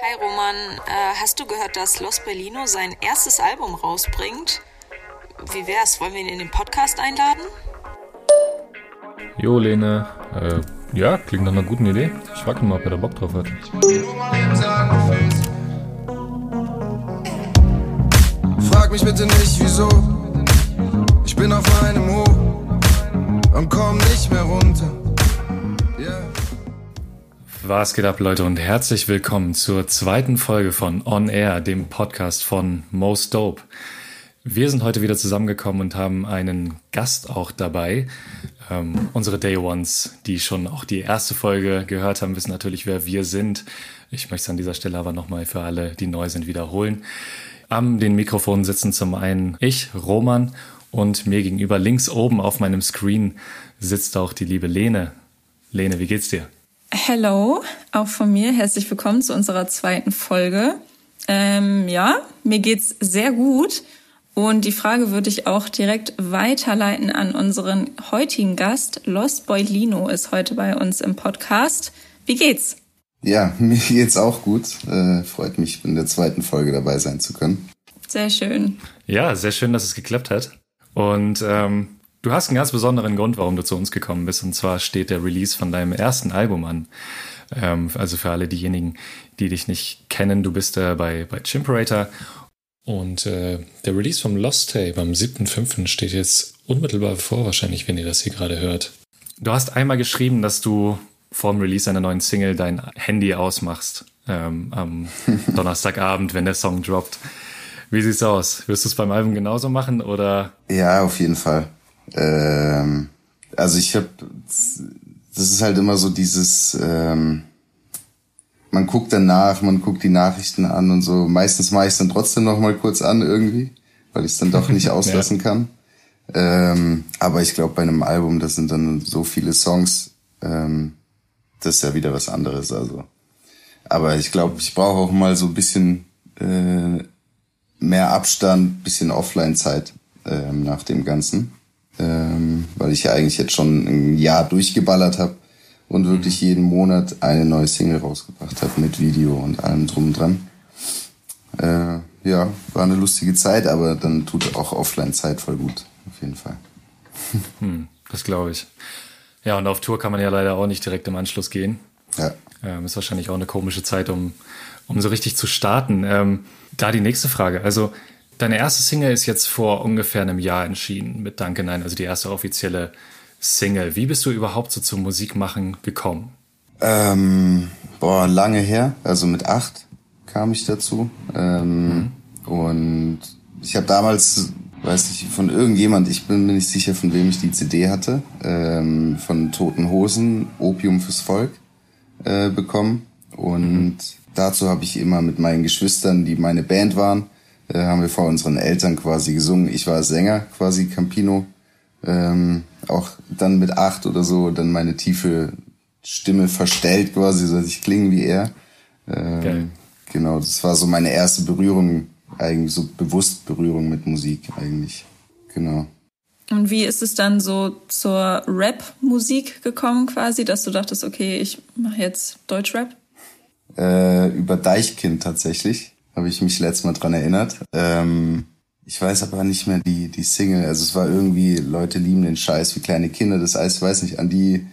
Hi Roman, äh, hast du gehört, dass Los Berlino sein erstes Album rausbringt? Wie wär's? Wollen wir ihn in den Podcast einladen? Jo, Lene. Äh, ja, klingt nach einer guten Idee. Ich frag ihn mal, ob er da Bock drauf hat. Frag mich bitte nicht, wieso. Ich bin auf meinem Hoch und komm nicht mehr runter. Was geht ab, Leute, und herzlich willkommen zur zweiten Folge von On Air, dem Podcast von Most Dope. Wir sind heute wieder zusammengekommen und haben einen Gast auch dabei. Ähm, unsere Day Ones, die schon auch die erste Folge gehört haben, wissen natürlich, wer wir sind. Ich möchte es an dieser Stelle aber nochmal für alle, die neu sind, wiederholen. Am den Mikrofonen sitzen zum einen ich, Roman, und mir gegenüber links oben auf meinem Screen sitzt auch die liebe Lene. Lene, wie geht's dir? Hello, auch von mir. Herzlich willkommen zu unserer zweiten Folge. Ähm, ja, mir geht's sehr gut. Und die Frage würde ich auch direkt weiterleiten an unseren heutigen Gast. Lost Boy Lino ist heute bei uns im Podcast. Wie geht's? Ja, mir geht's auch gut. Äh, freut mich, in der zweiten Folge dabei sein zu können. Sehr schön. Ja, sehr schön, dass es geklappt hat. Und ähm, du hast einen ganz besonderen Grund, warum du zu uns gekommen bist. Und zwar steht der Release von deinem ersten Album an. Ähm, also für alle diejenigen, die dich nicht kennen, du bist äh, bei, bei Chimperator und äh, der Release vom Lost Tape am 7.5. steht jetzt unmittelbar bevor, wahrscheinlich, wenn ihr das hier gerade hört. Du hast einmal geschrieben, dass du vor dem Release einer neuen Single dein Handy ausmachst ähm, am Donnerstagabend, wenn der Song droppt. Wie sieht's aus? Wirst du es beim Album genauso machen oder? Ja, auf jeden Fall. Ähm, also ich habe, das ist halt immer so dieses, ähm, man guckt danach, man guckt die Nachrichten an und so. Meistens mache ich es dann trotzdem noch mal kurz an irgendwie, weil ich es dann doch nicht auslassen ja. kann. Ähm, aber ich glaube, bei einem Album, das sind dann so viele Songs, ähm, das ist ja wieder was anderes. Also, aber ich glaube, ich brauche auch mal so ein bisschen äh, mehr Abstand, bisschen Offline-Zeit ähm, nach dem Ganzen, ähm, weil ich ja eigentlich jetzt schon ein Jahr durchgeballert habe und wirklich jeden Monat eine neue Single rausgebracht habe mit Video und allem drum und dran. Äh, ja, war eine lustige Zeit, aber dann tut auch Offline-Zeit voll gut, auf jeden Fall. Hm, das glaube ich. Ja, und auf Tour kann man ja leider auch nicht direkt im Anschluss gehen. Ja. Ähm, ist wahrscheinlich auch eine komische Zeit, um, um so richtig zu starten. Ähm, da die nächste Frage. Also, deine erste Single ist jetzt vor ungefähr einem Jahr entschieden mit Danke Nein, also die erste offizielle Single. Wie bist du überhaupt so zum Musikmachen gekommen? Ähm, boah, lange her. Also mit acht kam ich dazu. Ähm, mhm. Und ich habe damals, weiß nicht, von irgendjemand, ich bin mir nicht sicher, von wem ich die CD hatte, ähm, von Toten Hosen, Opium fürs Volk, äh, bekommen. Und mhm. dazu habe ich immer mit meinen Geschwistern, die meine Band waren, äh, haben wir vor unseren Eltern quasi gesungen. Ich war Sänger quasi, Campino. Ähm, auch dann mit acht oder so dann meine tiefe Stimme verstellt quasi, so dass ich klinge wie er. Ähm, Geil. Genau, das war so meine erste Berührung, eigentlich so bewusst Berührung mit Musik eigentlich. Genau. Und wie ist es dann so zur Rap-Musik gekommen quasi, dass du dachtest, okay, ich mache jetzt Deutschrap? Äh, über Deichkind tatsächlich, habe ich mich letztes Mal dran erinnert. Ähm, ich weiß aber nicht mehr die, die Single. Also es war irgendwie, Leute lieben den Scheiß wie kleine Kinder. Das heißt, ich weiß nicht, an die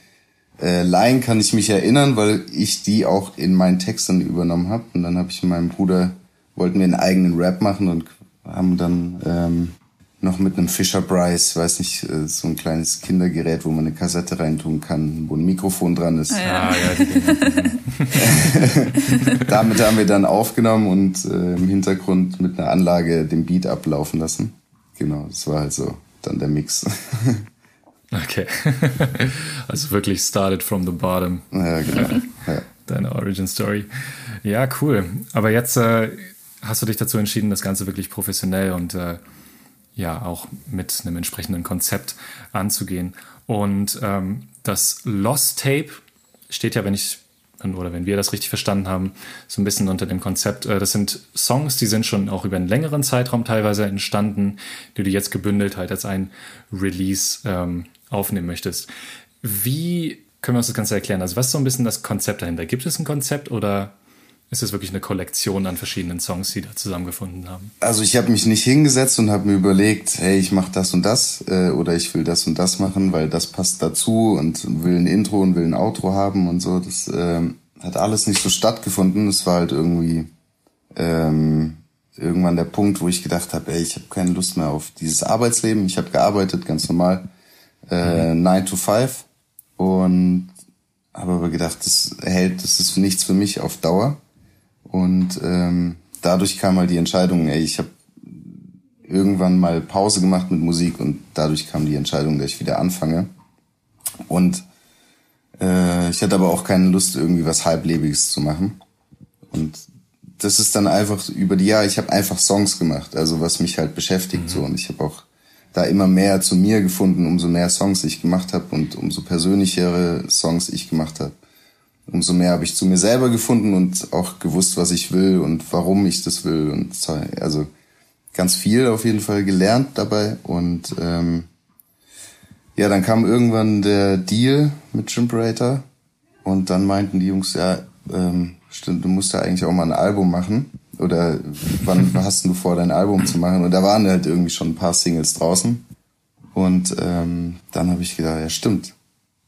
äh, Line kann ich mich erinnern, weil ich die auch in meinen Texten übernommen habe. Und dann habe ich mit meinem Bruder, wollten wir einen eigenen Rap machen und haben dann ähm, noch mit einem Fisher Price, weiß nicht, äh, so ein kleines Kindergerät, wo man eine Kassette reintun kann, wo ein Mikrofon dran ist. Ah, ja. Ah, ja, Damit haben wir dann aufgenommen und äh, im Hintergrund mit einer Anlage den Beat ablaufen lassen. Genau, das war halt so dann der Mix. okay. also wirklich started from the bottom. Ja, genau. Ja. Deine Origin Story. Ja, cool. Aber jetzt äh, hast du dich dazu entschieden, das Ganze wirklich professionell und äh, ja auch mit einem entsprechenden Konzept anzugehen. Und ähm, das Lost Tape steht ja, wenn ich oder wenn wir das richtig verstanden haben, so ein bisschen unter dem Konzept. Äh, das sind Songs, die sind schon auch über einen längeren Zeitraum teilweise entstanden, die du jetzt gebündelt halt als ein Release ähm, aufnehmen möchtest. Wie können wir uns das Ganze erklären? Also was ist so ein bisschen das Konzept dahinter? Gibt es ein Konzept oder ist es wirklich eine Kollektion an verschiedenen Songs, die da zusammengefunden haben? Also ich habe mich nicht hingesetzt und habe mir überlegt, hey, ich mache das und das äh, oder ich will das und das machen, weil das passt dazu und will ein Intro und will ein Outro haben und so. Das äh, hat alles nicht so stattgefunden. Es war halt irgendwie ähm, irgendwann der Punkt, wo ich gedacht habe, ey, ich habe keine Lust mehr auf dieses Arbeitsleben. Ich habe gearbeitet, ganz normal, äh, 9 to 5 und habe aber gedacht, das hält, das ist nichts für mich auf Dauer. Und ähm, dadurch kam halt die Entscheidung, ey, ich habe irgendwann mal Pause gemacht mit Musik und dadurch kam die Entscheidung, dass ich wieder anfange. Und äh, ich hatte aber auch keine Lust, irgendwie was Halblebiges zu machen. Und das ist dann einfach über die Jahre, ich habe einfach Songs gemacht, also was mich halt beschäftigt mhm. so. Und ich habe auch da immer mehr zu mir gefunden, umso mehr Songs ich gemacht habe und umso persönlichere Songs ich gemacht habe. Umso mehr habe ich zu mir selber gefunden und auch gewusst, was ich will und warum ich das will. Und also ganz viel auf jeden Fall gelernt dabei. Und ähm, ja, dann kam irgendwann der Deal mit Chimperator und dann meinten die Jungs, ja, ähm, stimmt, du musst ja eigentlich auch mal ein Album machen. Oder wann hast du vor, dein Album zu machen? Und da waren halt irgendwie schon ein paar Singles draußen. Und ähm, dann habe ich gedacht, ja stimmt.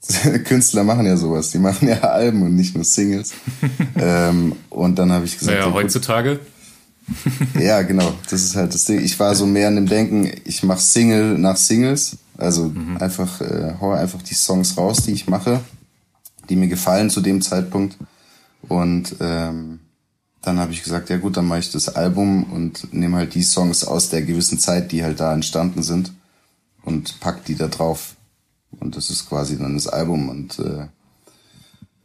Künstler machen ja sowas, die machen ja Alben und nicht nur Singles. ähm, und dann habe ich gesagt, naja, heutzutage. ja, genau. Das ist halt das Ding. Ich war so mehr in dem Denken, ich mache Single nach Singles. Also mhm. einfach, äh, hau einfach die Songs raus, die ich mache, die mir gefallen zu dem Zeitpunkt. Und ähm, dann habe ich gesagt, ja gut, dann mache ich das Album und nehme halt die Songs aus der gewissen Zeit, die halt da entstanden sind und pack die da drauf. Und das ist quasi dann das Album. Und äh,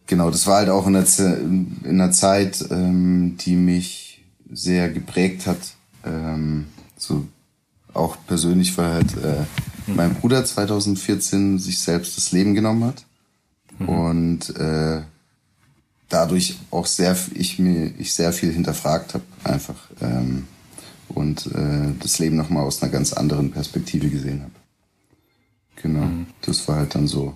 genau, das war halt auch in der, in einer Zeit, ähm, die mich sehr geprägt hat. Ähm, so auch persönlich, weil halt äh, mein Bruder 2014 sich selbst das Leben genommen hat. Mhm. Und äh, dadurch auch sehr ich mir ich sehr viel hinterfragt habe einfach ähm, und äh, das Leben noch mal aus einer ganz anderen Perspektive gesehen habe. Genau, mhm. das war halt dann so.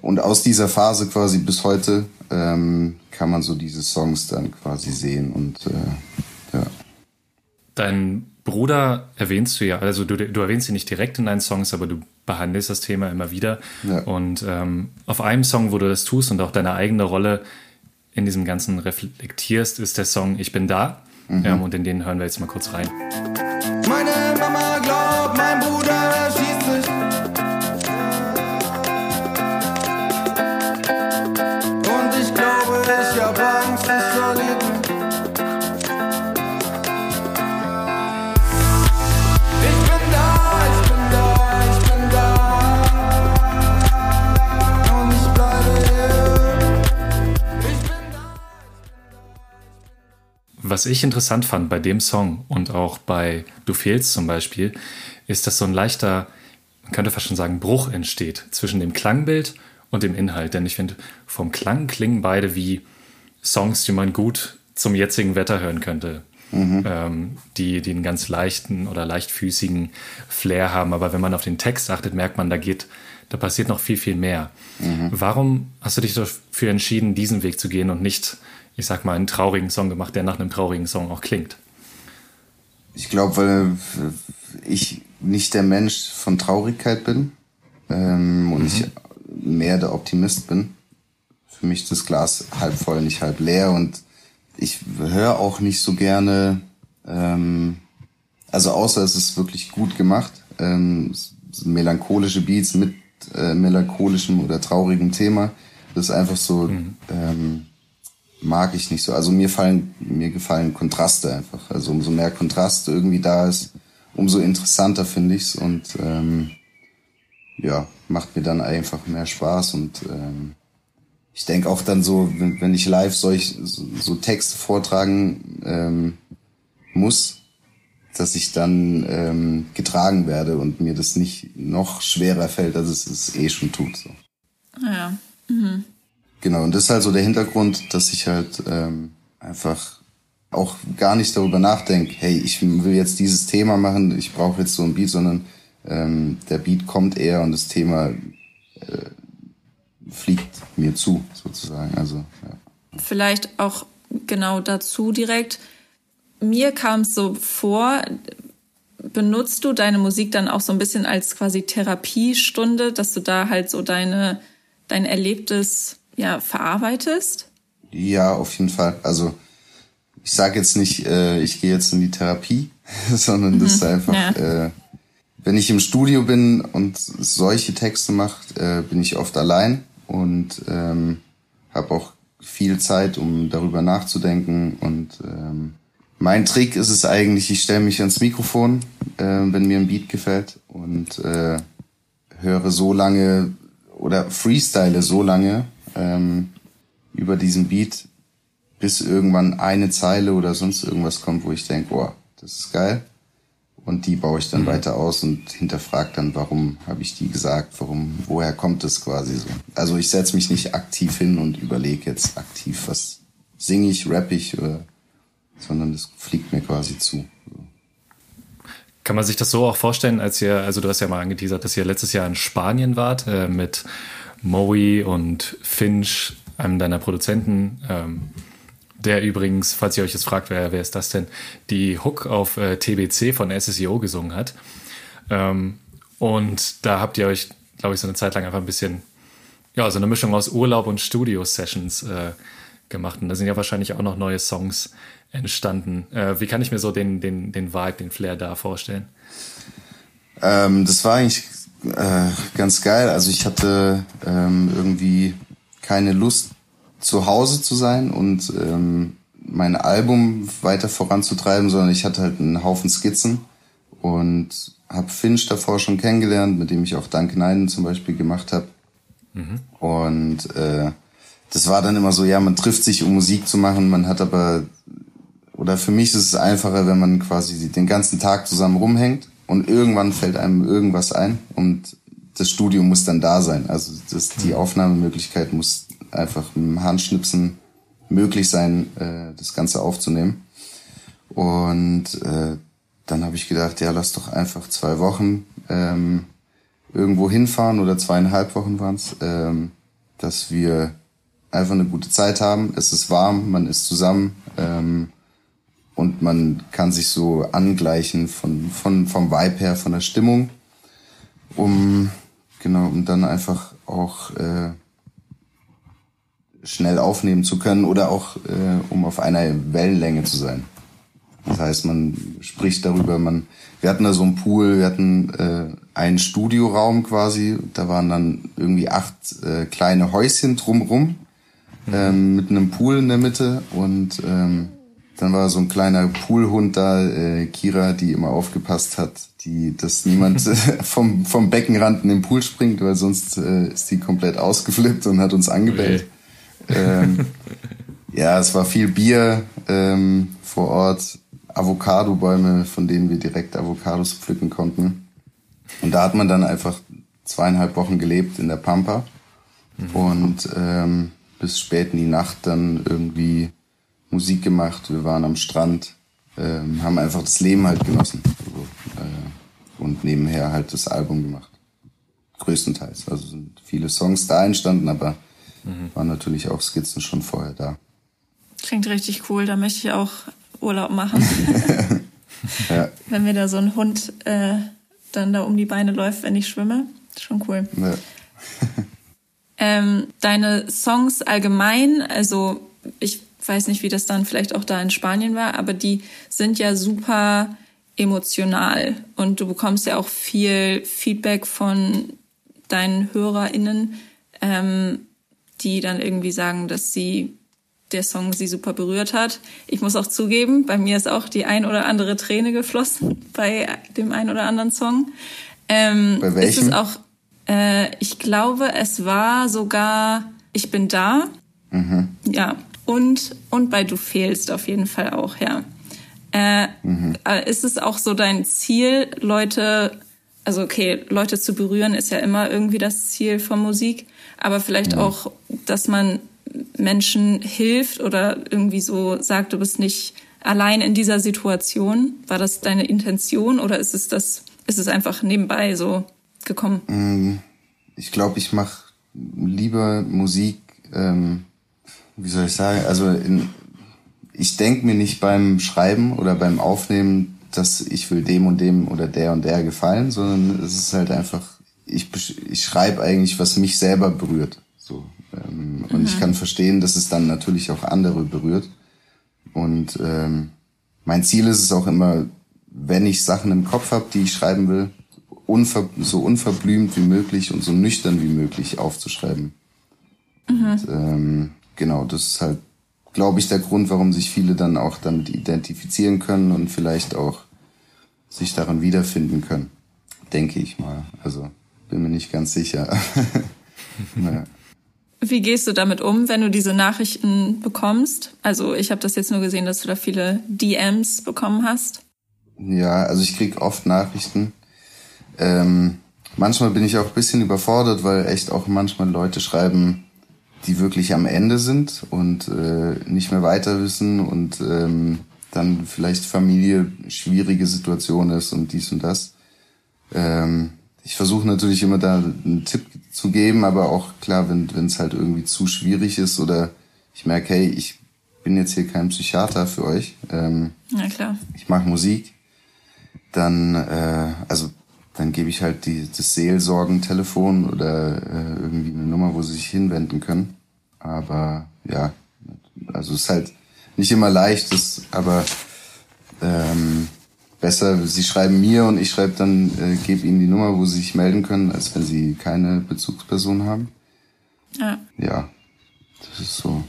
Und aus dieser Phase quasi bis heute ähm, kann man so diese Songs dann quasi sehen und äh, ja. Dein Bruder erwähnst du ja, also du, du erwähnst ihn nicht direkt in deinen Songs, aber du behandelst das Thema immer wieder. Ja. Und ähm, auf einem Song, wo du das tust und auch deine eigene Rolle in diesem Ganzen reflektierst, ist der Song Ich bin da. Mhm. Ähm, und in den hören wir jetzt mal kurz rein. Meine Mama glaubt, mein Bruder schießt Was ich interessant fand bei dem Song und auch bei Du fehlst zum Beispiel, ist, dass so ein leichter, man könnte fast schon sagen, Bruch entsteht zwischen dem Klangbild und dem Inhalt. Denn ich finde, vom Klang klingen beide wie Songs, die man gut zum jetzigen Wetter hören könnte. Mhm. Ähm, die, die einen ganz leichten oder leichtfüßigen Flair haben. Aber wenn man auf den Text achtet, merkt man, da geht, da passiert noch viel, viel mehr. Mhm. Warum hast du dich dafür entschieden, diesen Weg zu gehen und nicht ich sag mal, einen traurigen Song gemacht, der nach einem traurigen Song auch klingt. Ich glaube, weil ich nicht der Mensch von Traurigkeit bin ähm, und mhm. ich mehr der Optimist bin. Für mich ist das Glas halb voll, nicht halb leer und ich höre auch nicht so gerne, ähm, also außer es ist wirklich gut gemacht, ähm, melancholische Beats mit äh, melancholischem oder traurigem Thema. Das ist einfach so, mhm. ähm, mag ich nicht so. Also mir fallen, mir gefallen Kontraste einfach. Also umso mehr Kontrast irgendwie da ist, umso interessanter finde ich's und ähm, ja, macht mir dann einfach mehr Spaß und ähm, ich denke auch dann so, wenn, wenn ich live solch, so, so Texte vortragen ähm, muss, dass ich dann ähm, getragen werde und mir das nicht noch schwerer fällt, als es es eh schon tut. So. Ja. Mhm. Genau, und das ist halt so der Hintergrund, dass ich halt ähm, einfach auch gar nicht darüber nachdenke, hey, ich will jetzt dieses Thema machen, ich brauche jetzt so ein Beat, sondern ähm, der Beat kommt eher und das Thema äh, fliegt mir zu, sozusagen. Also, ja. Vielleicht auch genau dazu direkt. Mir kam es so vor, benutzt du deine Musik dann auch so ein bisschen als quasi Therapiestunde, dass du da halt so deine, dein Erlebtes ja verarbeitest? Ja, auf jeden Fall. Also ich sage jetzt nicht, äh, ich gehe jetzt in die Therapie, sondern das ist mhm. einfach, ja. äh, wenn ich im Studio bin und solche Texte mache, äh, bin ich oft allein und ähm, habe auch viel Zeit, um darüber nachzudenken. Und ähm, mein Trick ist es eigentlich, ich stelle mich ans Mikrofon, äh, wenn mir ein Beat gefällt und äh, höre so lange oder freestyle so lange ähm, über diesen Beat, bis irgendwann eine Zeile oder sonst irgendwas kommt, wo ich denke, boah, das ist geil. Und die baue ich dann mhm. weiter aus und hinterfrage dann, warum habe ich die gesagt, warum, woher kommt es quasi so. Also ich setze mich nicht aktiv hin und überlege jetzt aktiv, was singe ich, rapp ich, oder, sondern das fliegt mir quasi zu. Kann man sich das so auch vorstellen, als ihr, also du hast ja mal angeteasert, dass ihr letztes Jahr in Spanien wart äh, mit Moe und Finch, einem deiner Produzenten. Ähm, der übrigens, falls ihr euch jetzt fragt, wer, wer ist das denn, die Hook auf äh, TBC von SSEO gesungen hat. Ähm, und da habt ihr euch, glaube ich, so eine Zeit lang einfach ein bisschen, ja, so eine Mischung aus Urlaub und Studio-Sessions äh, gemacht. Und da sind ja wahrscheinlich auch noch neue Songs entstanden. Äh, wie kann ich mir so den, den, den Vibe, den Flair da vorstellen? Ähm, das war eigentlich äh, ganz geil. Also ich hatte ähm, irgendwie keine Lust zu Hause zu sein und ähm, mein Album weiter voranzutreiben, sondern ich hatte halt einen Haufen Skizzen und habe Finch davor schon kennengelernt, mit dem ich auch Danke Neiden zum Beispiel gemacht habe. Mhm. Und äh, das war dann immer so, ja, man trifft sich, um Musik zu machen, man hat aber, oder für mich ist es einfacher, wenn man quasi den ganzen Tag zusammen rumhängt und irgendwann fällt einem irgendwas ein und das Studio muss dann da sein. Also das, die mhm. Aufnahmemöglichkeit muss einfach mit dem Handschnipsen möglich sein, äh, das Ganze aufzunehmen. Und äh, dann habe ich gedacht, ja, lass doch einfach zwei Wochen ähm, irgendwo hinfahren oder zweieinhalb Wochen waren es, ähm, dass wir einfach eine gute Zeit haben. Es ist warm, man ist zusammen ähm, und man kann sich so angleichen von, von vom Vibe her, von der Stimmung, um genau, um dann einfach auch äh, schnell aufnehmen zu können oder auch äh, um auf einer Wellenlänge zu sein. Das heißt, man spricht darüber, man, wir hatten da so einen Pool, wir hatten äh, einen Studioraum quasi, da waren dann irgendwie acht äh, kleine Häuschen drumrum mhm. ähm, mit einem Pool in der Mitte und ähm, dann war so ein kleiner Poolhund da, äh, Kira, die immer aufgepasst hat, die, dass niemand vom, vom Beckenrand in den Pool springt, weil sonst äh, ist die komplett ausgeflippt und hat uns angebellt. Okay. Ähm, ja, es war viel Bier ähm, vor Ort, Avocado-Bäume, von denen wir direkt Avocados pflücken konnten. Und da hat man dann einfach zweieinhalb Wochen gelebt in der Pampa mhm. und ähm, bis spät in die Nacht dann irgendwie Musik gemacht. Wir waren am Strand, ähm, haben einfach das Leben halt genossen so, äh, und nebenher halt das Album gemacht. Größtenteils. Also sind viele Songs da entstanden, aber Mhm. Waren natürlich auch Skizzen schon vorher da. Klingt richtig cool, da möchte ich auch Urlaub machen. ja. Wenn mir da so ein Hund äh, dann da um die Beine läuft, wenn ich schwimme. Schon cool. Ja. ähm, deine Songs allgemein, also ich weiß nicht, wie das dann vielleicht auch da in Spanien war, aber die sind ja super emotional und du bekommst ja auch viel Feedback von deinen HörerInnen. Ähm, die dann irgendwie sagen, dass sie der Song sie super berührt hat. Ich muss auch zugeben, bei mir ist auch die ein oder andere Träne geflossen bei dem ein oder anderen Song. Ähm, bei welchem? Ist es auch, äh, ich glaube, es war sogar Ich bin da. Mhm. Ja. Und, und bei Du fehlst auf jeden Fall auch, ja. Äh, mhm. Äh, ist es auch so dein Ziel, Leute, also okay, Leute zu berühren ist ja immer irgendwie das Ziel von Musik, aber vielleicht ja. auch, dass man Menschen hilft oder irgendwie so sagt, du bist nicht allein in dieser Situation. War das deine Intention oder ist es das, ist es einfach nebenbei so gekommen? Mm, ich glaube, ich mache lieber Musik, ähm, wie soll ich sagen, also in, ich denke mir nicht beim Schreiben oder beim Aufnehmen, dass ich will dem und dem oder der und der gefallen, sondern es ist halt einfach, ich, ich schreibe eigentlich, was mich selber berührt. So. Ähm, und mhm. ich kann verstehen, dass es dann natürlich auch andere berührt. Und ähm, mein Ziel ist es auch immer, wenn ich Sachen im Kopf habe, die ich schreiben will, unver so unverblümt wie möglich und so nüchtern wie möglich aufzuschreiben. Mhm. Und, ähm, genau, das ist halt glaube ich, der Grund, warum sich viele dann auch damit identifizieren können und vielleicht auch sich daran wiederfinden können. Denke ich mal. Also bin mir nicht ganz sicher. naja. Wie gehst du damit um, wenn du diese Nachrichten bekommst? Also ich habe das jetzt nur gesehen, dass du da viele DMs bekommen hast. Ja, also ich krieg oft Nachrichten. Ähm, manchmal bin ich auch ein bisschen überfordert, weil echt auch manchmal Leute schreiben, die wirklich am Ende sind und äh, nicht mehr weiter wissen und ähm, dann vielleicht Familie schwierige Situation ist und dies und das. Ähm, ich versuche natürlich immer da einen Tipp zu geben, aber auch klar, wenn es halt irgendwie zu schwierig ist oder ich merke, hey, ich bin jetzt hier kein Psychiater für euch. Ähm, ja, klar. Ich mache Musik. Dann, äh, also dann gebe ich halt die, das Seelsorgentelefon oder äh, irgendwie eine Nummer, wo sie sich hinwenden können. Aber ja, also es ist halt nicht immer leicht, das, aber ähm, besser, sie schreiben mir und ich schreibe dann, äh, gebe ihnen die Nummer, wo sie sich melden können, als wenn sie keine Bezugsperson haben. Ja. Ja, das ist so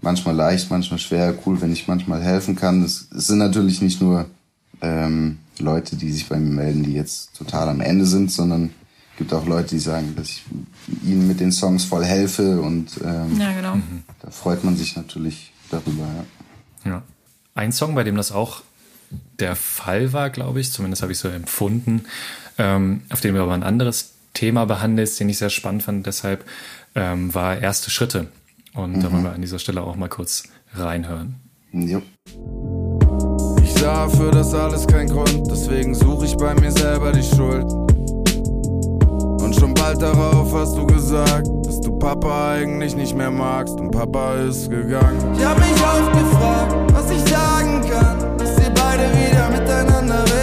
manchmal leicht, manchmal schwer, cool, wenn ich manchmal helfen kann. Es, es sind natürlich nicht nur ähm, Leute, die sich bei mir melden, die jetzt total am Ende sind, sondern gibt auch Leute, die sagen, dass ich ihnen mit den Songs voll helfe und ähm, ja, genau. Mhm. da freut man sich natürlich darüber. Ja. ja. Ein Song, bei dem das auch der Fall war, glaube ich, zumindest habe ich so empfunden, ähm, auf dem wir aber ein anderes Thema behandelt, den ich sehr spannend fand, deshalb ähm, war Erste Schritte. Und mhm. da wollen wir an dieser Stelle auch mal kurz reinhören. Ja. Ich sah für das alles kein Grund, deswegen suche ich bei mir selber die Schuld. Und schon bald darauf hast du gesagt, dass du Papa eigentlich nicht mehr magst und Papa ist gegangen. Ich hab mich oft gefragt, was ich sagen kann, dass ihr beide wieder miteinander redet.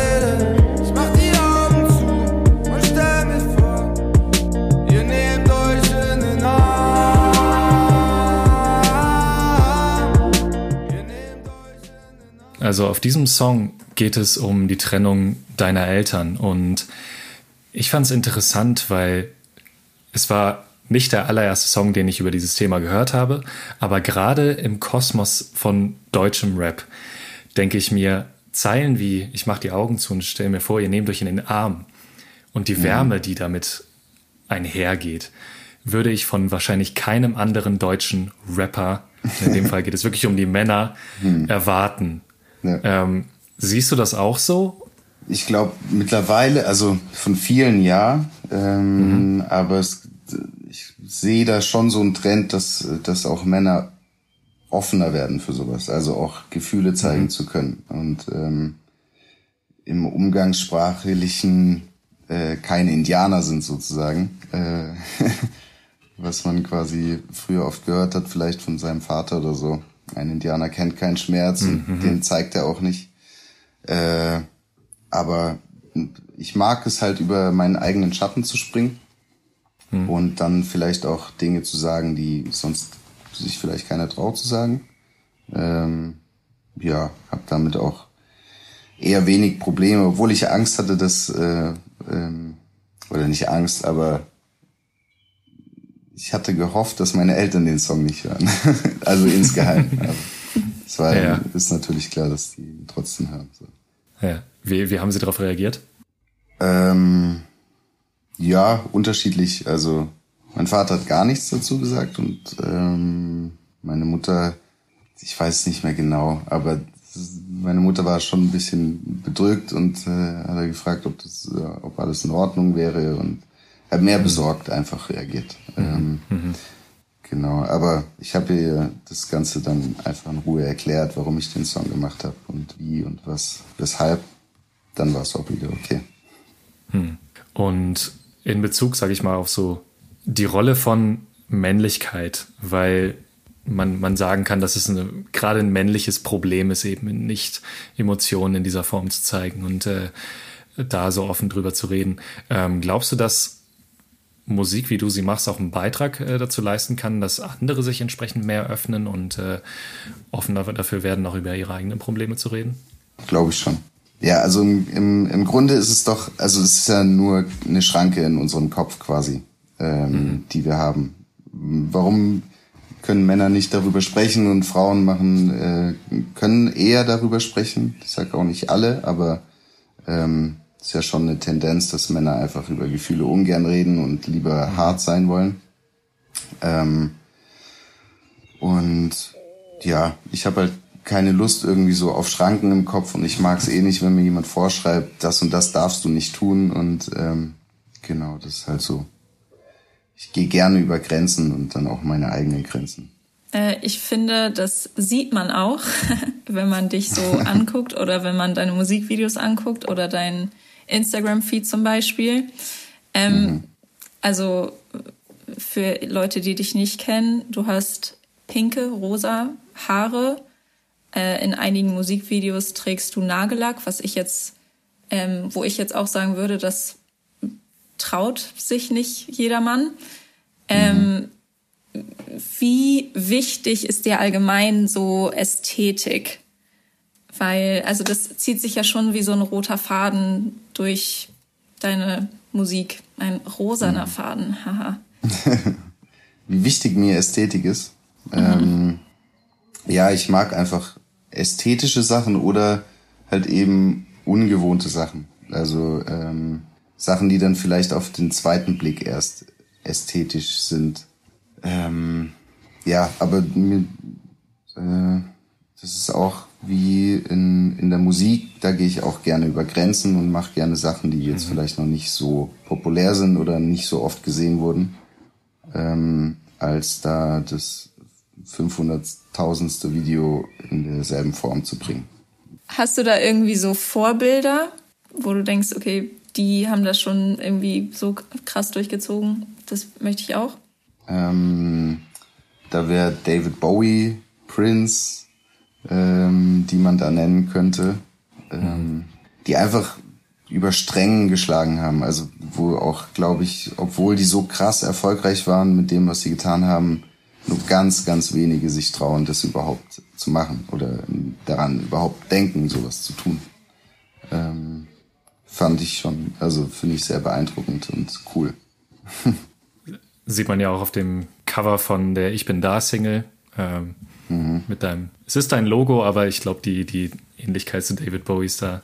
Also auf diesem Song geht es um die Trennung deiner Eltern und ich fand es interessant, weil es war nicht der allererste Song, den ich über dieses Thema gehört habe, aber gerade im Kosmos von deutschem Rap denke ich mir, Zeilen wie ich mach die Augen zu und stelle mir vor, ihr nehmt euch in den Arm und die mhm. Wärme, die damit einhergeht, würde ich von wahrscheinlich keinem anderen deutschen Rapper, in dem Fall geht es wirklich um die Männer, mhm. erwarten. Ja. Ähm, siehst du das auch so ich glaube mittlerweile, also von vielen ja, ähm, mhm. aber es, ich sehe da schon so einen Trend, dass, dass auch Männer offener werden für sowas, also auch Gefühle zeigen mhm. zu können und ähm, im umgangssprachlichen äh, keine Indianer sind sozusagen, äh, was man quasi früher oft gehört hat, vielleicht von seinem Vater oder so. Ein Indianer kennt keinen Schmerz mhm. und den zeigt er auch nicht. Äh, aber ich mag es halt über meinen eigenen Schatten zu springen hm. und dann vielleicht auch Dinge zu sagen, die sonst sich vielleicht keiner traut zu sagen. Ähm, ja, habe damit auch eher wenig Probleme, obwohl ich Angst hatte, dass äh, ähm, oder nicht Angst, aber ich hatte gehofft, dass meine Eltern den Song nicht hören. also insgeheim. es war ja. ist natürlich klar, dass die ihn trotzdem hören. So. Ja. Wie, wie haben Sie darauf reagiert? Ähm, ja, unterschiedlich. Also mein Vater hat gar nichts dazu gesagt und ähm, meine Mutter, ich weiß nicht mehr genau, aber meine Mutter war schon ein bisschen bedrückt und äh, hat gefragt, ob das, äh, ob alles in Ordnung wäre und hat mehr besorgt einfach reagiert. Ähm, mhm. Genau, aber ich habe ihr das Ganze dann einfach in Ruhe erklärt, warum ich den Song gemacht habe und wie und was, weshalb dann war es auch wieder okay. Hm. Und in Bezug, sage ich mal, auf so die Rolle von Männlichkeit, weil man, man sagen kann, dass es eine, gerade ein männliches Problem ist, eben nicht Emotionen in dieser Form zu zeigen und äh, da so offen drüber zu reden. Ähm, glaubst du, dass Musik, wie du sie machst, auch einen Beitrag äh, dazu leisten kann, dass andere sich entsprechend mehr öffnen und äh, offener dafür werden, auch über ihre eigenen Probleme zu reden? Glaube ich schon. Ja, also im, im, im Grunde ist es doch, also es ist ja nur eine Schranke in unserem Kopf quasi, ähm, mhm. die wir haben. Warum können Männer nicht darüber sprechen und Frauen machen, äh, können eher darüber sprechen? Ich sage auch nicht alle, aber ähm, ist ja schon eine Tendenz, dass Männer einfach über Gefühle ungern reden und lieber hart sein wollen. Ähm, und ja, ich habe halt keine Lust irgendwie so auf Schranken im Kopf und ich mag es eh nicht, wenn mir jemand vorschreibt, das und das darfst du nicht tun und ähm, genau, das ist halt so. Ich gehe gerne über Grenzen und dann auch meine eigenen Grenzen. Äh, ich finde, das sieht man auch, wenn man dich so anguckt oder wenn man deine Musikvideos anguckt oder dein Instagram-Feed zum Beispiel. Ähm, mhm. Also für Leute, die dich nicht kennen, du hast pinke, rosa Haare. Äh, in einigen Musikvideos trägst du Nagellack, was ich jetzt, ähm, wo ich jetzt auch sagen würde, das traut sich nicht jedermann. Ähm, wie wichtig ist dir allgemein so Ästhetik? Weil, also das zieht sich ja schon wie so ein roter Faden durch deine Musik. Ein rosaner mhm. Faden, haha. wie wichtig mir Ästhetik ist. Mhm. Ähm, ja, ich mag einfach ästhetische Sachen oder halt eben ungewohnte Sachen. Also ähm, Sachen, die dann vielleicht auf den zweiten Blick erst ästhetisch sind. Ähm, ja, aber mir, äh, das ist auch wie in, in der Musik, da gehe ich auch gerne über Grenzen und mache gerne Sachen, die jetzt mhm. vielleicht noch nicht so populär sind oder nicht so oft gesehen wurden, ähm, als da das 500.000. Video in derselben Form zu bringen. Hast du da irgendwie so Vorbilder, wo du denkst, okay, die haben das schon irgendwie so krass durchgezogen, das möchte ich auch? Ähm, da wäre David Bowie, Prince, ähm, die man da nennen könnte, ähm, die einfach über Strängen geschlagen haben. Also wo auch, glaube ich, obwohl die so krass erfolgreich waren mit dem, was sie getan haben, nur ganz, ganz wenige sich trauen, das überhaupt zu machen oder daran überhaupt denken, sowas zu tun. Ähm, fand ich schon, also finde ich sehr beeindruckend und cool. Sieht man ja auch auf dem Cover von der Ich bin da Single. Ähm, mhm. Mit deinem, es ist dein Logo, aber ich glaube, die, die Ähnlichkeit zu David Bowie ist da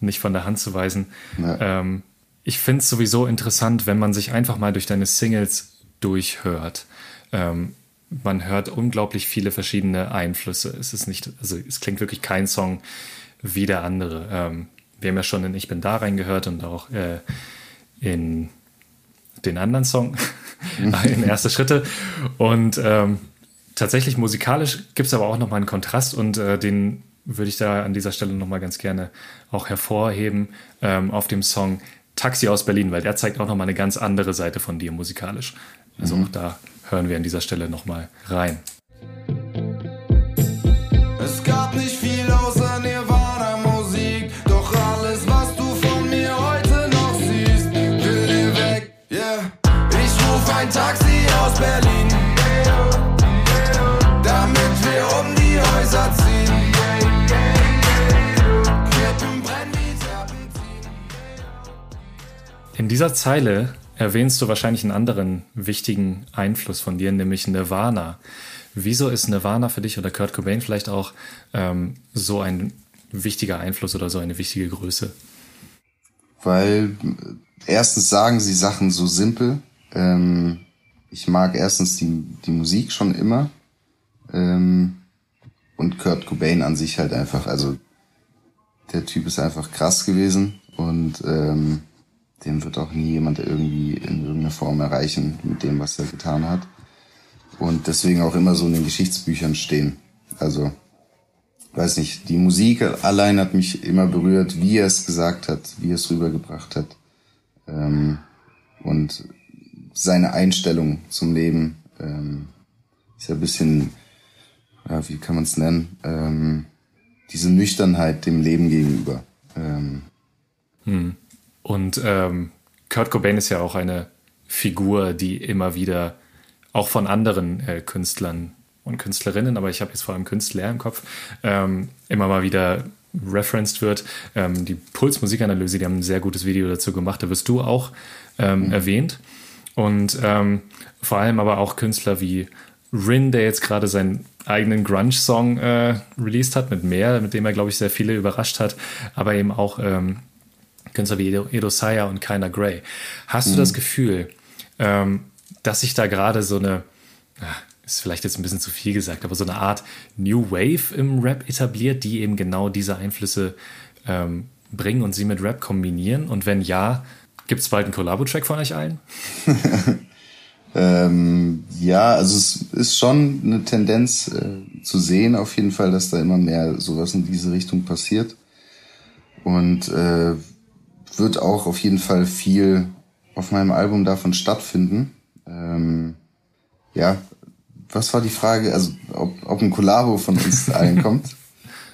nicht von der Hand zu weisen. Ja. Ähm, ich finde es sowieso interessant, wenn man sich einfach mal durch deine Singles durchhört. Ähm, man hört unglaublich viele verschiedene Einflüsse. Es ist nicht, also es klingt wirklich kein Song wie der andere. Ähm, wir haben ja schon in Ich bin da reingehört und auch äh, in den anderen Song, in erste Schritte. Und ähm, tatsächlich musikalisch gibt es aber auch nochmal einen Kontrast und äh, den würde ich da an dieser Stelle nochmal ganz gerne auch hervorheben ähm, auf dem Song Taxi aus Berlin, weil der zeigt auch nochmal eine ganz andere Seite von dir musikalisch. Also mhm. auch da hören wir an dieser Stelle nochmal rein. Es gab nicht viel In dieser Zeile erwähnst du wahrscheinlich einen anderen wichtigen Einfluss von dir, nämlich Nirvana. Wieso ist Nirvana für dich oder Kurt Cobain vielleicht auch ähm, so ein wichtiger Einfluss oder so eine wichtige Größe? Weil erstens sagen sie Sachen so simpel. Ähm, ich mag erstens die, die Musik schon immer. Ähm, und Kurt Cobain an sich halt einfach, also der Typ ist einfach krass gewesen und ähm, dem wird auch nie jemand irgendwie in irgendeiner Form erreichen mit dem, was er getan hat. Und deswegen auch immer so in den Geschichtsbüchern stehen. Also, weiß nicht, die Musik allein hat mich immer berührt, wie er es gesagt hat, wie er es rübergebracht hat. Ähm, und seine Einstellung zum Leben ähm, ist ja ein bisschen ja, wie kann man es nennen? Ähm, diese Nüchternheit dem Leben gegenüber. Ähm. Hm. Und ähm, Kurt Cobain ist ja auch eine Figur, die immer wieder auch von anderen äh, Künstlern und Künstlerinnen, aber ich habe jetzt vor allem Künstler im Kopf, ähm, immer mal wieder referenced wird. Ähm, die Pulsmusikanalyse, die haben ein sehr gutes Video dazu gemacht, da wirst du auch ähm, mhm. erwähnt. Und ähm, vor allem aber auch Künstler wie Rin, der jetzt gerade seinen eigenen Grunge-Song äh, released hat mit mehr, mit dem er, glaube ich, sehr viele überrascht hat, aber eben auch ähm, Künstler wie Edo, Saya und Kyna Gray. Hast mhm. du das Gefühl, ähm, dass sich da gerade so eine, ist vielleicht jetzt ein bisschen zu viel gesagt, aber so eine Art New Wave im Rap etabliert, die eben genau diese Einflüsse ähm, bringen und sie mit Rap kombinieren? Und wenn ja, gibt es bald einen Collabo-Track von euch allen? ähm, ja, also es ist schon eine Tendenz äh, zu sehen, auf jeden Fall, dass da immer mehr sowas in diese Richtung passiert. Und äh, wird auch auf jeden Fall viel auf meinem Album davon stattfinden. Ähm, ja, was war die Frage? Also, ob, ob ein Kollabo von uns allen kommt,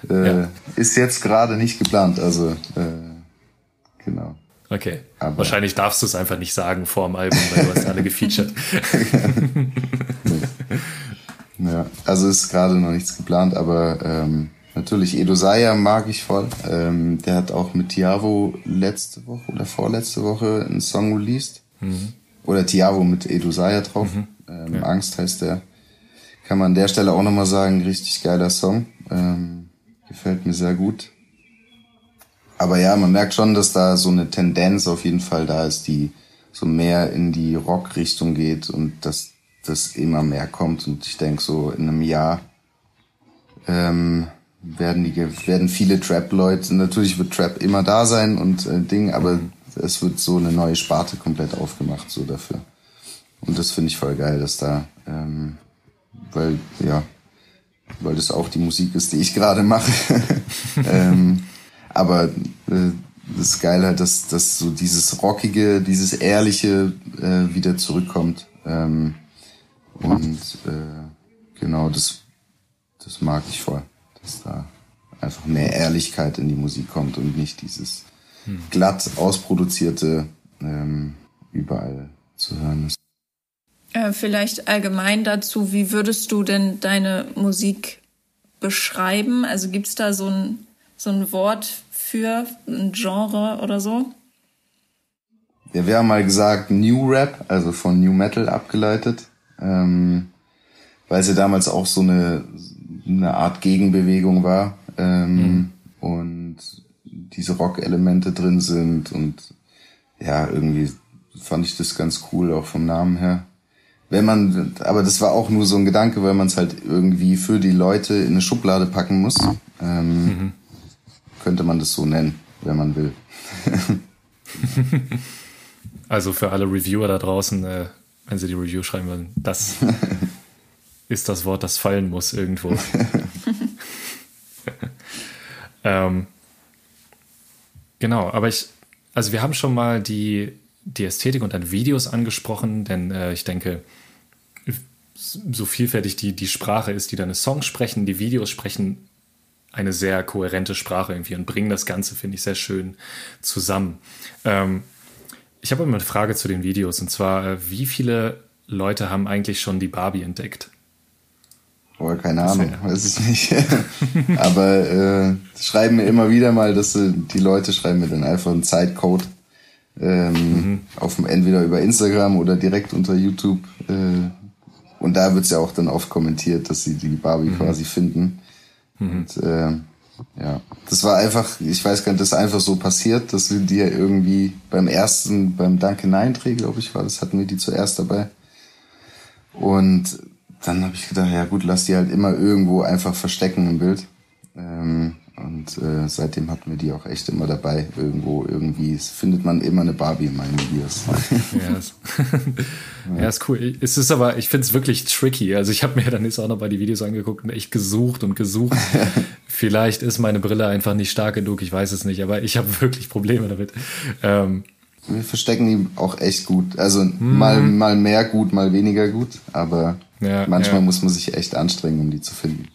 äh, ja. ist jetzt gerade nicht geplant. Also, äh, genau. Okay. Aber Wahrscheinlich darfst du es einfach nicht sagen vor dem Album, weil du hast alle gefeatured. Ja, also ist gerade noch nichts geplant, aber ähm, natürlich Edo Saya mag ich voll. Ähm, der hat auch mit Tiavo letzte Woche oder vorletzte Woche einen Song released. Mhm. Oder Tiavo mit Edo Saya drauf. Mhm. Ähm, ja. Angst heißt der. Kann man an der Stelle auch nochmal sagen, richtig geiler Song. Ähm, gefällt mir sehr gut. Aber ja, man merkt schon, dass da so eine Tendenz auf jeden Fall da ist, die so mehr in die Rock-Richtung geht und dass das immer mehr kommt. Und ich denke, so in einem Jahr ähm, werden die werden viele Trap-Leute, natürlich wird Trap immer da sein und äh, Ding, aber es wird so eine neue Sparte komplett aufgemacht, so dafür. Und das finde ich voll geil, dass da ähm, weil, ja, weil das auch die Musik ist, die ich gerade mache. ähm, aber äh, das ist geil halt, dass, dass so dieses Rockige, dieses Ehrliche äh, wieder zurückkommt. Ähm, und äh, genau, das, das mag ich voll. Dass da einfach mehr Ehrlichkeit in die Musik kommt und nicht dieses hm. glatt ausproduzierte ähm, überall zu hören ist. Äh, vielleicht allgemein dazu, wie würdest du denn deine Musik beschreiben? Also gibt es da so ein, so ein Wort für ein Genre oder so? Ja, wir haben mal gesagt New Rap, also von New Metal abgeleitet, ähm, weil es ja damals auch so eine, eine Art Gegenbewegung war ähm, mhm. und diese Rock-Elemente drin sind und ja, irgendwie fand ich das ganz cool, auch vom Namen her wenn man, aber das war auch nur so ein Gedanke, weil man es halt irgendwie für die Leute in eine Schublade packen muss, ähm, mhm. könnte man das so nennen, wenn man will. also für alle Reviewer da draußen, äh, wenn sie die Review schreiben wollen, das ist das Wort, das fallen muss irgendwo. ähm, genau, aber ich, also wir haben schon mal die, die Ästhetik und dann Videos angesprochen, denn äh, ich denke, so vielfältig die, die Sprache ist, die deine Songs sprechen, die Videos sprechen eine sehr kohärente Sprache irgendwie und bringen das Ganze, finde ich, sehr schön zusammen. Ähm, ich habe immer eine Frage zu den Videos und zwar, äh, wie viele Leute haben eigentlich schon die Barbie entdeckt? Oh, keine Ahnung, weiß ich nicht. Aber äh, schreiben mir immer wieder mal, dass äh, die Leute schreiben mir dann einfach einen Zeitcode ähm, mhm. auf entweder über Instagram oder direkt unter YouTube äh, und da wird's ja auch dann oft kommentiert, dass sie die Barbie mhm. quasi finden. Mhm. Und äh, ja, das war einfach, ich weiß gar nicht, das ist einfach so passiert, dass wir die ja irgendwie beim ersten, beim Danke Nein Dreh, glaube ich, war das, hatten wir die zuerst dabei. Und dann habe ich gedacht, ja gut, lass die halt immer irgendwo einfach verstecken im Bild. Ähm, und äh, seitdem hatten wir die auch echt immer dabei. Irgendwo, irgendwie findet man immer eine Barbie in meinen Videos. ja, ist, ja, ist cool. Es ist aber, ich finde es wirklich tricky. Also ich habe mir dann jetzt auch noch bei die Videos angeguckt und echt gesucht und gesucht. Vielleicht ist meine Brille einfach nicht stark genug, ich weiß es nicht, aber ich habe wirklich Probleme damit. Ähm, wir verstecken die auch echt gut. Also hm. mal, mal mehr gut, mal weniger gut, aber ja, manchmal ja. muss man sich echt anstrengen, um die zu finden.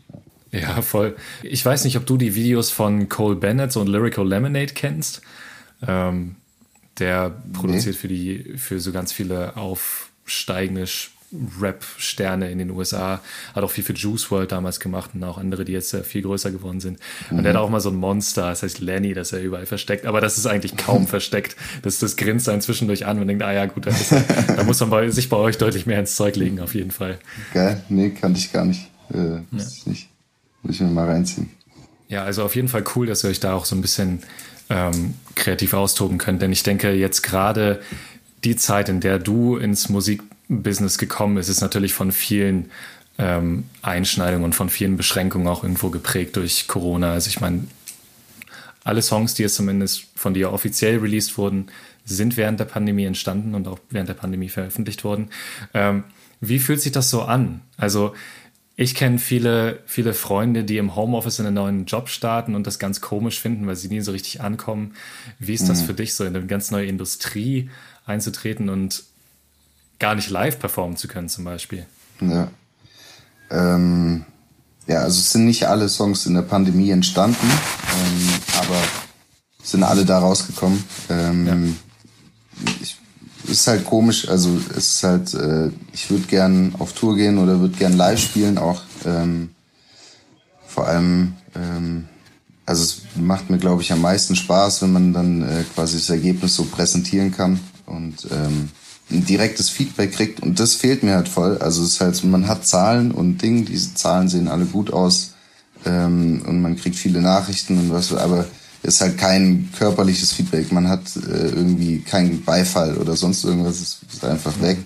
Ja, voll. Ich weiß nicht, ob du die Videos von Cole Bennett und Lyrical Lemonade kennst. Ähm, der produziert nee. für die, für so ganz viele aufsteigende Rap-Sterne in den USA, hat auch viel für Juice World damals gemacht und auch andere, die jetzt äh, viel größer geworden sind. Mhm. Und der hat auch mal so ein Monster, das heißt Lenny, das er überall versteckt, aber das ist eigentlich kaum versteckt. Das, das grinst einen zwischendurch an und denkt, ah ja, gut, ist, da muss man bei, sich bei euch deutlich mehr ins Zeug legen, auf jeden Fall. Geil, nee, kannte ich gar nicht. Äh, ja. ich nicht. Muss ich mir mal reinziehen. Ja, also auf jeden Fall cool, dass ihr euch da auch so ein bisschen ähm, kreativ austoben könnt, denn ich denke jetzt gerade die Zeit, in der du ins Musik Business gekommen ist, ist natürlich von vielen ähm, Einschneidungen und von vielen Beschränkungen auch irgendwo geprägt durch Corona. Also ich meine, alle Songs, die jetzt zumindest von dir offiziell released wurden, sind während der Pandemie entstanden und auch während der Pandemie veröffentlicht worden. Ähm, wie fühlt sich das so an? Also ich kenne viele, viele Freunde, die im Homeoffice in einen neuen Job starten und das ganz komisch finden, weil sie nie so richtig ankommen. Wie ist das mhm. für dich, so in eine ganz neue Industrie einzutreten und gar nicht live performen zu können, zum Beispiel. Ja. Ähm, ja, also es sind nicht alle Songs in der Pandemie entstanden, ähm, aber sind alle da rausgekommen. Ähm, ja. ich, ist halt komisch, also es ist halt, äh, ich würde gern auf Tour gehen oder würde gern live spielen auch. Ähm, vor allem, ähm, also es macht mir, glaube ich, am meisten Spaß, wenn man dann äh, quasi das Ergebnis so präsentieren kann. Und ähm, ein direktes Feedback kriegt und das fehlt mir halt voll. Also es ist halt, man hat Zahlen und Dinge, diese Zahlen sehen alle gut aus ähm, und man kriegt viele Nachrichten und was, aber es ist halt kein körperliches Feedback. Man hat äh, irgendwie keinen Beifall oder sonst irgendwas, es ist einfach weg.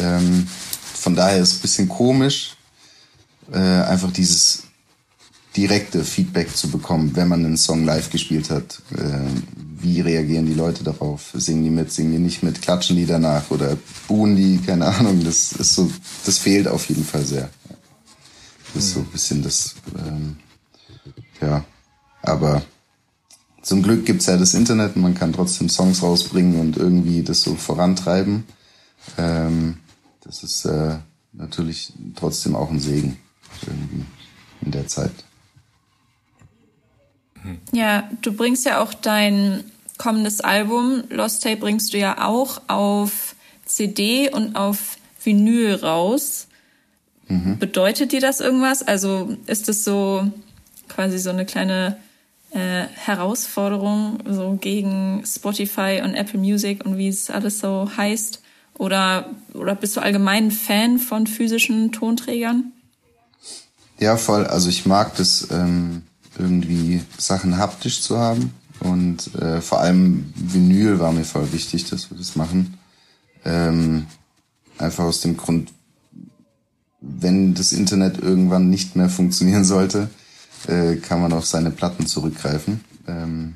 Ähm, von daher ist es ein bisschen komisch, äh, einfach dieses direkte Feedback zu bekommen, wenn man einen Song live gespielt hat. Äh, wie reagieren die Leute darauf? Singen die mit, singen die nicht mit, klatschen die danach oder buhen die? Keine Ahnung. Das ist so, das fehlt auf jeden Fall sehr. Das ist so ein bisschen das, ähm, ja. Aber zum Glück gibt's ja das Internet und man kann trotzdem Songs rausbringen und irgendwie das so vorantreiben. Ähm, das ist äh, natürlich trotzdem auch ein Segen irgendwie in der Zeit. Ja, du bringst ja auch dein kommendes Album, Lost Tape, bringst du ja auch auf CD und auf Vinyl raus. Mhm. Bedeutet dir das irgendwas? Also ist es so quasi so eine kleine äh, Herausforderung so gegen Spotify und Apple Music und wie es alles so heißt? Oder, oder bist du allgemein Fan von physischen Tonträgern? Ja, voll. Also ich mag das. Ähm irgendwie Sachen haptisch zu haben. Und äh, vor allem Vinyl war mir voll wichtig, dass wir das machen. Ähm, einfach aus dem Grund, wenn das Internet irgendwann nicht mehr funktionieren sollte, äh, kann man auf seine Platten zurückgreifen. Ähm,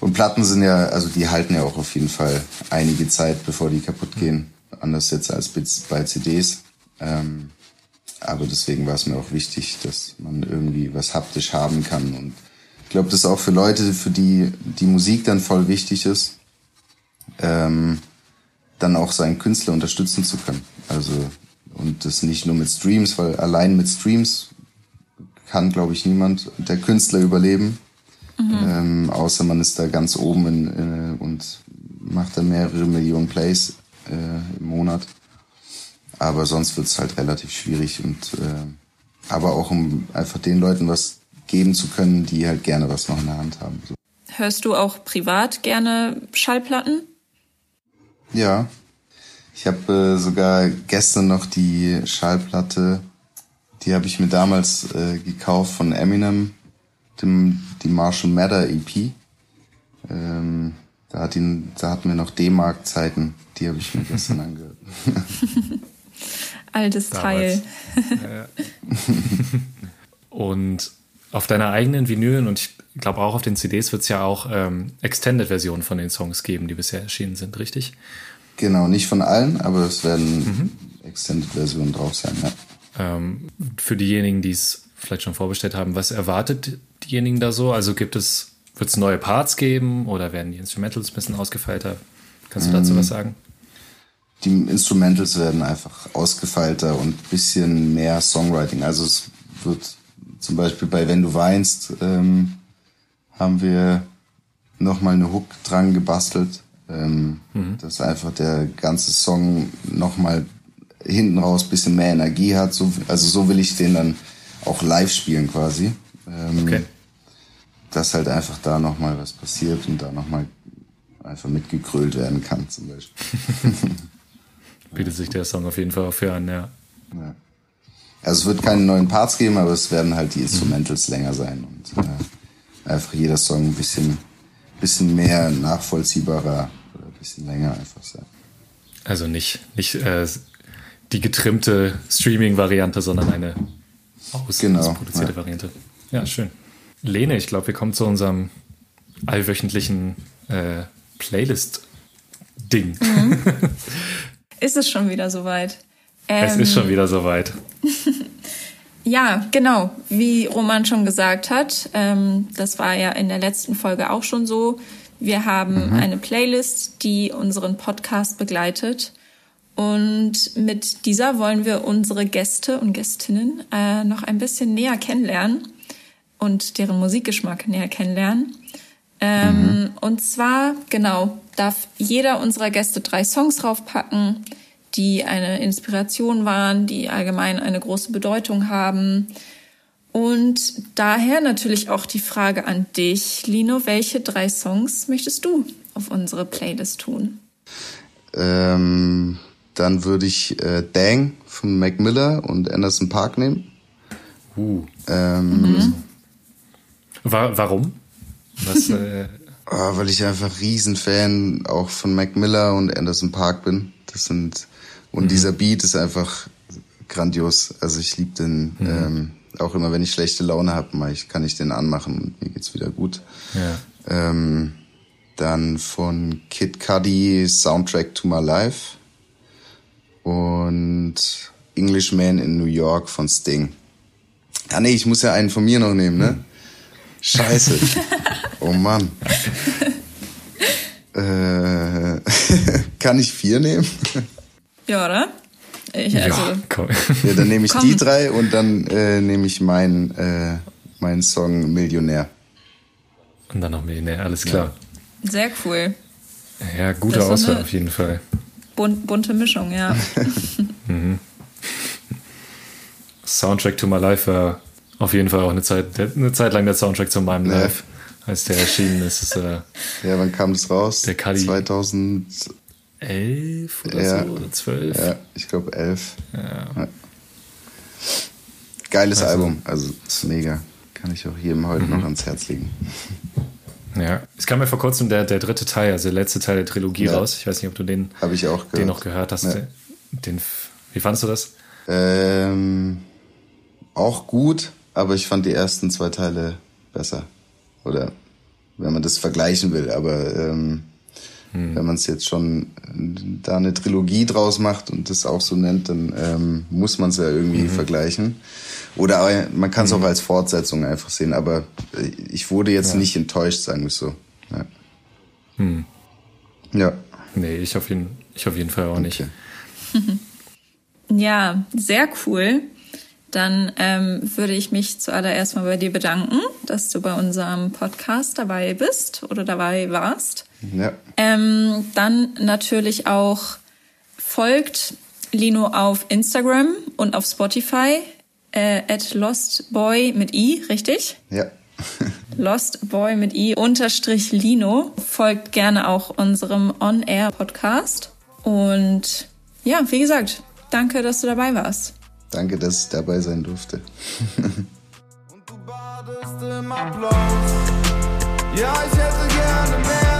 und Platten sind ja, also die halten ja auch auf jeden Fall einige Zeit, bevor die kaputt gehen. Anders jetzt als bei CDs. Ähm, aber deswegen war es mir auch wichtig, dass man irgendwie was haptisch haben kann. Und ich glaube, das ist auch für Leute, für die die Musik dann voll wichtig ist, ähm, dann auch seinen Künstler unterstützen zu können. Also und das nicht nur mit Streams, weil allein mit Streams kann, glaube ich, niemand der Künstler überleben. Mhm. Ähm, außer man ist da ganz oben in, in, und macht da mehrere Millionen Plays äh, im Monat. Aber sonst wird es halt relativ schwierig und äh, aber auch um einfach den Leuten was geben zu können, die halt gerne was noch in der Hand haben. So. Hörst du auch privat gerne Schallplatten? Ja. Ich habe äh, sogar gestern noch die Schallplatte, die habe ich mir damals äh, gekauft von Eminem, dem, die Marshall Matter EP. Ähm, da, hat ihn, da hatten wir noch D-Mark-Zeiten, die habe ich mir gestern angehört. Altes Damals. Teil. und auf deiner eigenen Vinylen und ich glaube auch auf den CDs wird es ja auch ähm, Extended-Versionen von den Songs geben, die bisher erschienen sind, richtig? Genau, nicht von allen, aber es werden mhm. Extended-Versionen drauf sein, ja. Ähm, für diejenigen, die es vielleicht schon vorbestellt haben, was erwartet diejenigen da so? Also gibt es, wird es neue Parts geben oder werden die Instrumentals ein bisschen ausgefeilter? Kannst du dazu mhm. was sagen? Die Instrumentals werden einfach ausgefeilter und bisschen mehr Songwriting. Also es wird zum Beispiel bei Wenn du weinst, ähm, haben wir nochmal eine Hook dran gebastelt, ähm, mhm. dass einfach der ganze Song nochmal hinten raus bisschen mehr Energie hat. So, also so will ich den dann auch live spielen quasi. Ähm, okay. Dass halt einfach da nochmal was passiert und da nochmal einfach mitgekrölt werden kann zum Beispiel. Bietet sich der Song auf jeden Fall auch für an, ja. ja. Also es wird keine neuen Parts geben, aber es werden halt die Instrumentals mhm. länger sein und äh, einfach jeder Song ein bisschen, bisschen mehr nachvollziehbarer oder ein bisschen länger einfach sein. Also nicht, nicht äh, die getrimmte Streaming-Variante, sondern eine aus genau, produzierte ja. Variante. Ja, schön. Lene, ich glaube, wir kommen zu unserem allwöchentlichen äh, Playlist-Ding. Mhm. ist es schon wieder soweit? Ähm, es ist schon ähm, wieder soweit. ja, genau. Wie Roman schon gesagt hat, ähm, das war ja in der letzten Folge auch schon so. Wir haben mhm. eine Playlist, die unseren Podcast begleitet. Und mit dieser wollen wir unsere Gäste und Gästinnen äh, noch ein bisschen näher kennenlernen und deren Musikgeschmack näher kennenlernen. Ähm, mhm. Und zwar, genau, darf jeder unserer Gäste drei Songs draufpacken, die eine Inspiration waren, die allgemein eine große Bedeutung haben. Und daher natürlich auch die Frage an dich, Lino, welche drei Songs möchtest du auf unsere Playlist tun? Ähm, dann würde ich äh, Dang von Mac Miller und Anderson Park nehmen. Uh. Ähm, mhm. War, warum? Was, äh weil ich einfach Riesenfan auch von Mac Miller und Anderson Park bin. Das sind und mhm. dieser Beat ist einfach grandios. Also ich liebe den. Mhm. Ähm, auch immer, wenn ich schlechte Laune habe, ich, kann ich den anmachen und mir geht's wieder gut. Ja. Ähm, dann von Kid Cudi Soundtrack to My Life und Englishman in New York von Sting. Ah nee, ich muss ja einen von mir noch nehmen, ne? Scheiße. Oh Mann. Äh, kann ich vier nehmen? Ja, oder? Ich, also, ja, komm. ja, dann nehme ich komm. die drei und dann äh, nehme ich meinen äh, mein Song Millionär. Und dann noch Millionär, alles klar. Ja. Sehr cool. Ja, gute Auswahl auf jeden Fall. Bunt, bunte Mischung, ja. mhm. Soundtrack to My Life war auf jeden Fall auch eine Zeit, eine Zeit lang der Soundtrack zu meinem ja. Als der erschienen ist. ist äh, ja, wann kam das raus? Der Kali. 2011 oder ja. so, oder 12? Ja, ich glaube 11. Ja. ja. Geiles also, Album, also ist mega. Kann ich auch jedem heute mhm. noch ans Herz legen. Ja, es kam ja vor kurzem der, der dritte Teil, also der letzte Teil der Trilogie raus. Ich weiß nicht, ob du den, ich auch den noch gehört hast. Ja. Den, wie fandest du das? Ähm, auch gut, aber ich fand die ersten zwei Teile besser. Oder wenn man das vergleichen will. Aber ähm, hm. wenn man es jetzt schon da eine Trilogie draus macht und das auch so nennt, dann ähm, muss man es ja irgendwie mhm. vergleichen. Oder man kann es mhm. auch als Fortsetzung einfach sehen, aber äh, ich wurde jetzt ja. nicht enttäuscht, sagen wir so. Ja. Hm. ja. Nee, ich auf jeden, ich auf jeden Fall auch nicht. Ja, sehr cool. Dann ähm, würde ich mich zuallererst mal bei dir bedanken, dass du bei unserem Podcast dabei bist oder dabei warst. Ja. Ähm, dann natürlich auch folgt Lino auf Instagram und auf Spotify äh, at lostboy mit i, richtig? Ja. lostboy mit i unterstrich Lino. Folgt gerne auch unserem On-Air-Podcast. Und ja, wie gesagt, danke, dass du dabei warst. Danke, dass ich dabei sein durfte. Und du badest im Applaus. Ja, ich hätte gerne mehr.